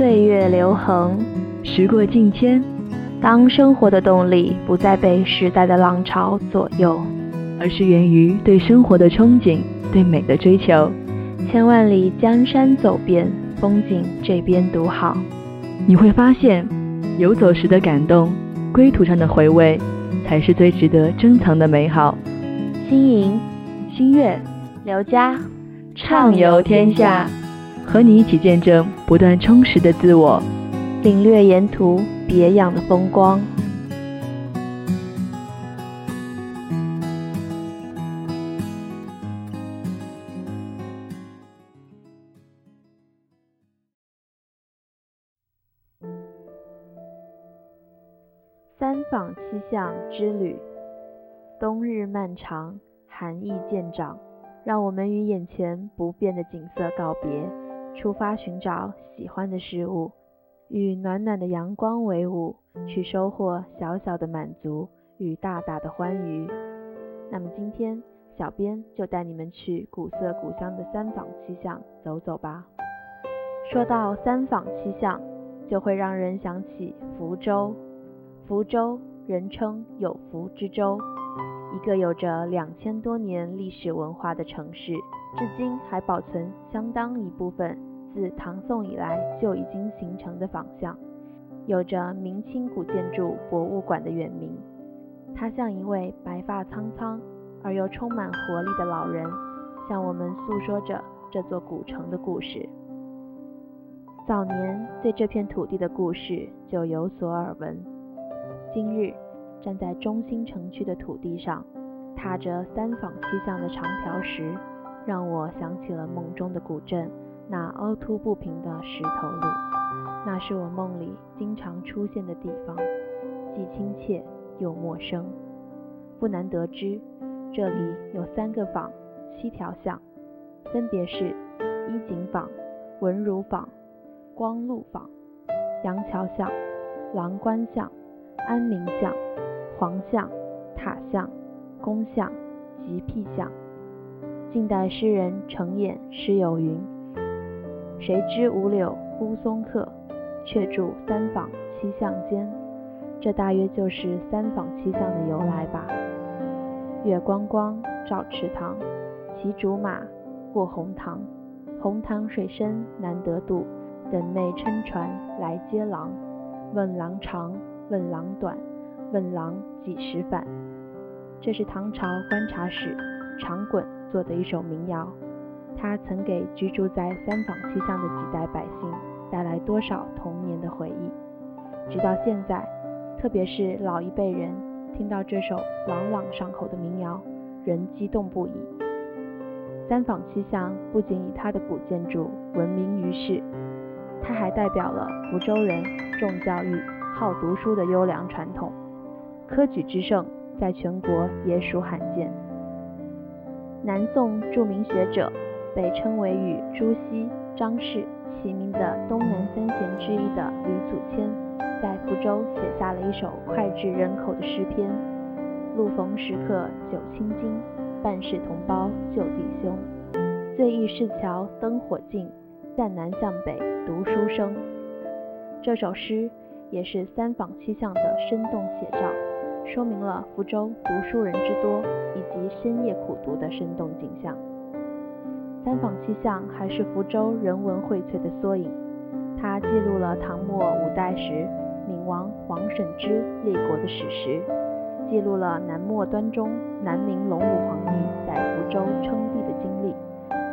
岁月流痕，时过境迁。当生活的动力不再被时代的浪潮左右，而是源于对生活的憧憬，对美的追求。千万里江山走遍，风景这边独好。你会发现，游走时的感动，归途上的回味，才是最值得珍藏的美好。新颖、新月、刘佳，畅游天下，和你一起见证不断充实的自我，领略沿途。别样的风光。三坊七巷之旅，冬日漫长，寒意渐长，让我们与眼前不变的景色告别，出发寻找喜欢的事物。与暖暖的阳光为伍，去收获小小的满足与大大的欢愉。那么今天，小编就带你们去古色古香的三坊七巷走走吧。说到三坊七巷，就会让人想起福州。福州人称有福之州，一个有着两千多年历史文化的城市，至今还保存相当一部分。自唐宋以来就已经形成的坊巷，有着明清古建筑博物馆的远名。他像一位白发苍苍而又充满活力的老人，向我们诉说着这座古城的故事。早年对这片土地的故事就有所耳闻，今日站在中心城区的土地上，踏着三坊七巷的长条石，让我想起了梦中的古镇。那凹凸不平的石头路，那是我梦里经常出现的地方，既亲切又陌生。不难得知，这里有三个坊，七条巷，分别是衣锦坊、文儒坊、光禄坊、杨桥巷、郎官巷、安民巷、黄巷、塔巷、宫巷、吉僻巷。近代诗人程砚诗有云。谁知五柳乌松客，却住三坊七巷间。这大约就是三坊七巷的由来吧。月光光照池塘，骑竹马过红塘。红塘水深难得度，等妹撑船来接郎。问郎长，问郎短，问郎几时返？这是唐朝观察使长衮做的一首民谣。他曾给居住在三坊七巷的几代百姓带来多少童年的回忆？直到现在，特别是老一辈人听到这首朗朗上口的民谣，仍激动不已。三坊七巷不仅以它的古建筑闻名于世，它还代表了福州人重教育、好读书的优良传统，科举之盛在全国也属罕见。南宋著名学者。被称为与朱熹、张氏齐名的东南三贤之一的吕祖谦，在福州写下了一首脍炙人口的诗篇：“路逢时刻九千金，半世同胞旧弟兄。醉忆市桥灯火尽，向南向北读书声。”这首诗也是三坊七巷的生动写照，说明了福州读书人之多以及深夜苦读的生动景象。三坊七巷还是福州人文荟萃的缩影，它记录了唐末五代时闽王王审知立国的史实，记录了南末端中南明隆武皇帝在福州称帝的经历，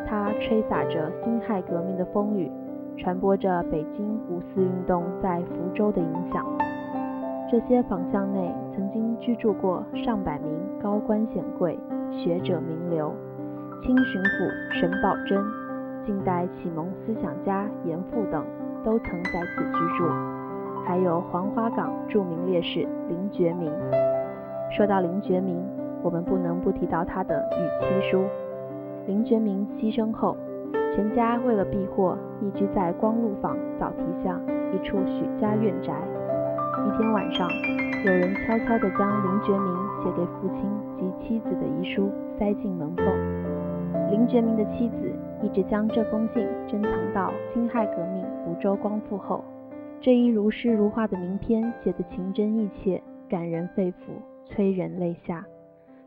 它吹洒着辛亥革命的风雨，传播着北京五四运动在福州的影响。这些坊巷内曾经居住过上百名高官显贵、学者名流。清巡抚沈葆桢、近代启蒙思想家严复等都曾在此居住，还有黄花岗著名烈士林觉民。说到林觉民，我们不能不提到他的与妻书。林觉民牺牲后，全家为了避祸，移居在光禄坊枣堤巷一处许家院宅。一天晚上，有人悄悄地将林觉民写给父亲及妻子的遗书塞进门缝。林觉民的妻子一直将这封信珍藏到辛亥革命福州光复后，这一如诗如画的名篇写得情真意切，感人肺腑，催人泪下。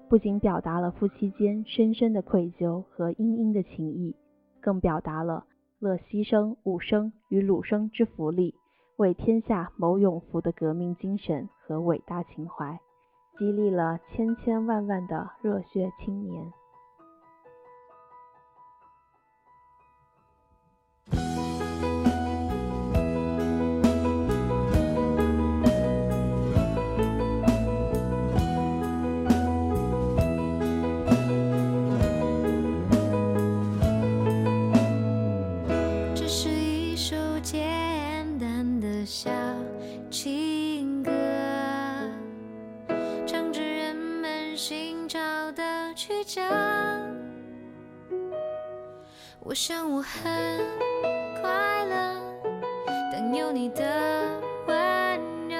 不仅表达了夫妻间深深的愧疚和殷殷的情谊，更表达了乐牺牲武生与鲁生之福利，为天下谋永福的革命精神和伟大情怀，激励了千千万万的热血青年。淡的小情歌，唱着人们心潮的曲折。我想我很快乐，但有你的温柔。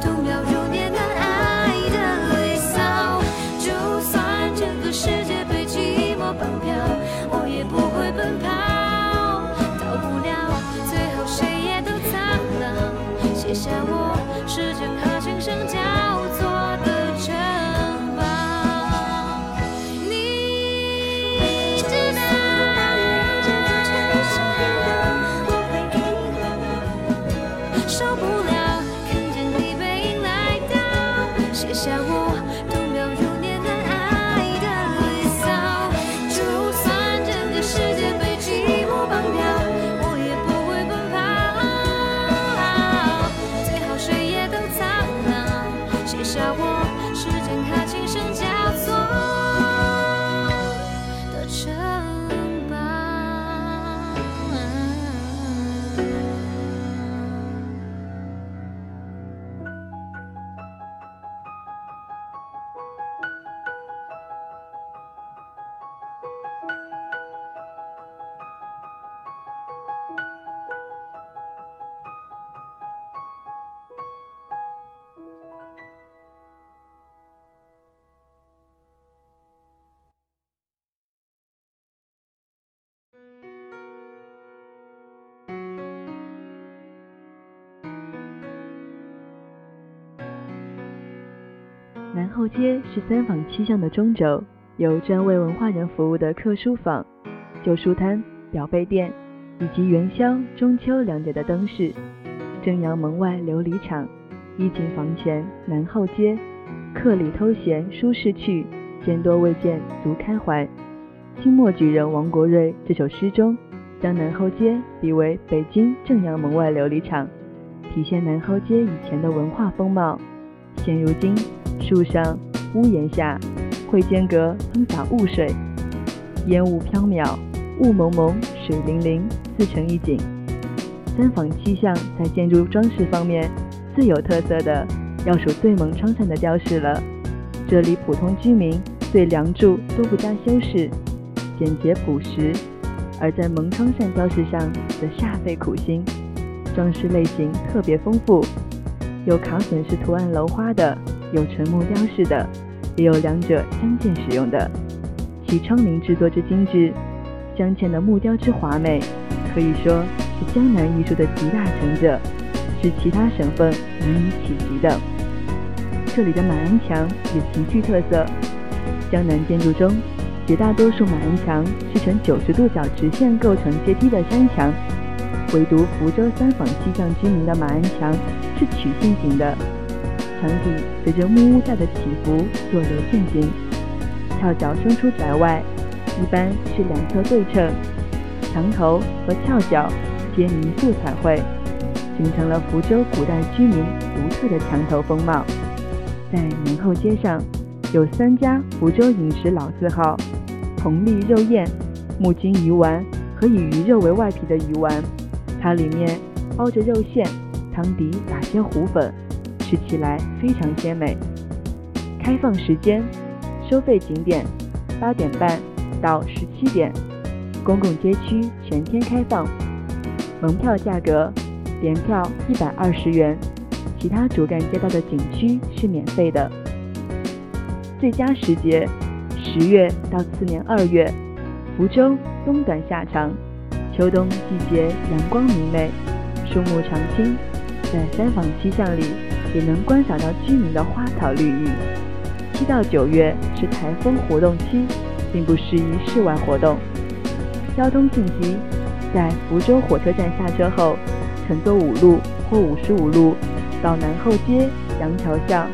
动摇如念难安。写下我后街是三坊七巷的中轴，有专为文化人服务的客书坊、旧书摊、表背店，以及元宵、中秋两节的灯饰。正阳门外琉璃厂、一景房前南后街，客里偷闲舒适去，见多未见足开怀。清末举人王国瑞这首诗中，将南后街比为北京正阳门外琉璃厂，体现南后街以前的文化风貌。现如今，树上、屋檐下，会间隔喷洒雾水，烟雾飘渺，雾蒙蒙，水灵灵，自成一景。三坊七巷在建筑装饰方面最有特色的，要数对蒙昌善的雕饰了。这里普通居民对梁柱都不加修饰，简洁朴实；而在蒙昌善雕饰上则煞费苦心，装饰类型特别丰富，有卡榫式图案镂花的，有纯木雕饰的，也有两者相间使用的。其窗棂制作之精致，镶嵌的木雕之华美，可以说是。江南艺术的集大成者，是其他省份难以企及的。这里的马鞍墙也极具特色。江南建筑中，绝大多数马鞍墙是呈九十度角直线构成阶梯的山墙，唯独福州三坊七巷居民的马鞍墙是曲线型的，墙体随着木屋下的起伏做流线型，翘角伸出宅外，一般是两侧对称，墙头和翘角。皆泥塑彩绘，形成了福州古代居民独特的墙头风貌。在南后街上，有三家福州饮食老字号：红利肉宴、木金鱼丸和以鱼肉为外皮的鱼丸，它里面包着肉馅，汤底打些糊粉，吃起来非常鲜美。开放时间：收费景点八点半到十七点，公共街区全天开放。门票价格，联票一百二十元，其他主干街道的景区是免费的。最佳时节，十月到次年二月。福州冬短夏长，秋冬季节阳光明媚，树木常青，在三坊七巷里也能观赏到居民的花草绿意。七到九月是台风活动期，并不适宜室外活动。交通信息。在福州火车站下车后，乘坐五路或五十五路到南后街杨桥巷，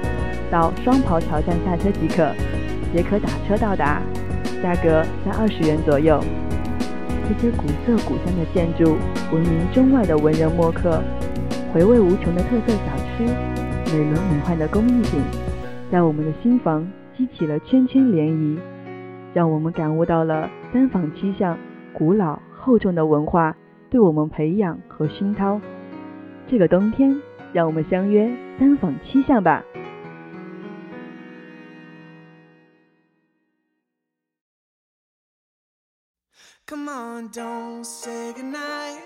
到双袍桥站下车即可，也可打车到达，价格在二十元左右。这些古色古香的建筑，闻名中外的文人墨客，回味无穷的特色小吃，美轮美奂的工艺品。让我们的心房激起了圈圈涟漪让我们感悟到了三坊七巷古老厚重的文化对我们培养和熏陶。这个冬天让我们相约三坊七巷吧。Come on don't say goodnight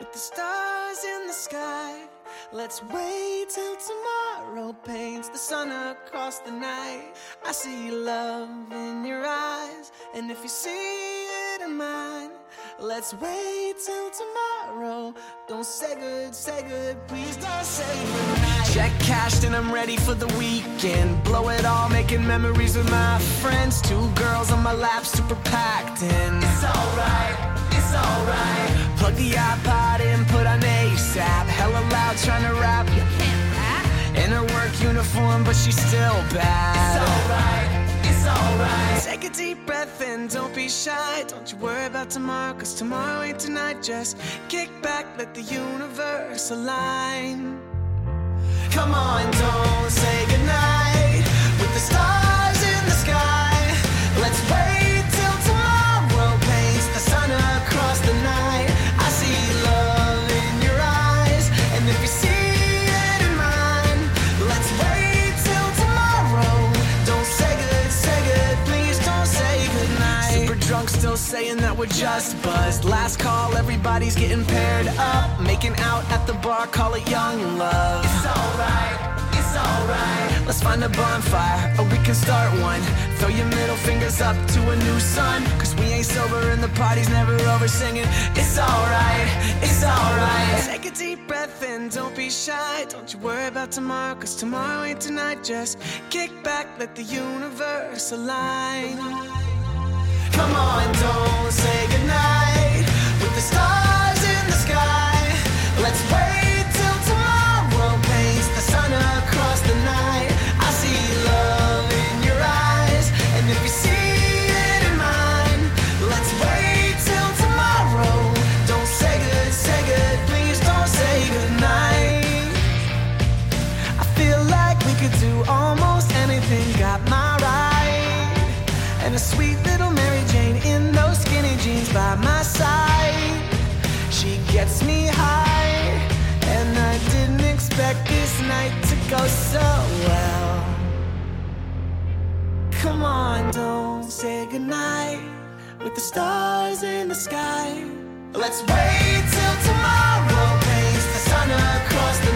with the stars in the sky. Let's wait till tomorrow. Paints the sun across the night. I see love in your eyes, and if you see it in mine, let's wait till tomorrow. Don't say good, say good, please don't say goodnight. Check cashed and I'm ready for the weekend. Blow it all, making memories with my friends. Two girls on my lap, super packed in. It's alright, alright. Plug the iPod in, put on ASAP. Hella loud, trying to rap. You can't rap. In her work uniform, but she's still bad. It's alright It's alright. Take a deep breath in, don't be shy. Don't you worry about tomorrow, cause tomorrow ain't tonight. Just kick back, let the universe align. Come on, don't say goodnight just buzzed. Last call, everybody's getting paired up. Making out at the bar, call it young love. It's alright, it's alright. Let's find a bonfire, or we can start one. Throw your middle fingers up to a new sun. Cause we ain't sober and the party's never over singing. It's alright, it's alright. Take a deep breath in, don't be shy. Don't you worry about tomorrow, cause tomorrow ain't tonight. Just kick back, let the universe align. Come on, don't say goodnight. With the stars expect this night to go so well. Come on, don't say goodnight with the stars in the sky. Let's wait till tomorrow paints the sun across the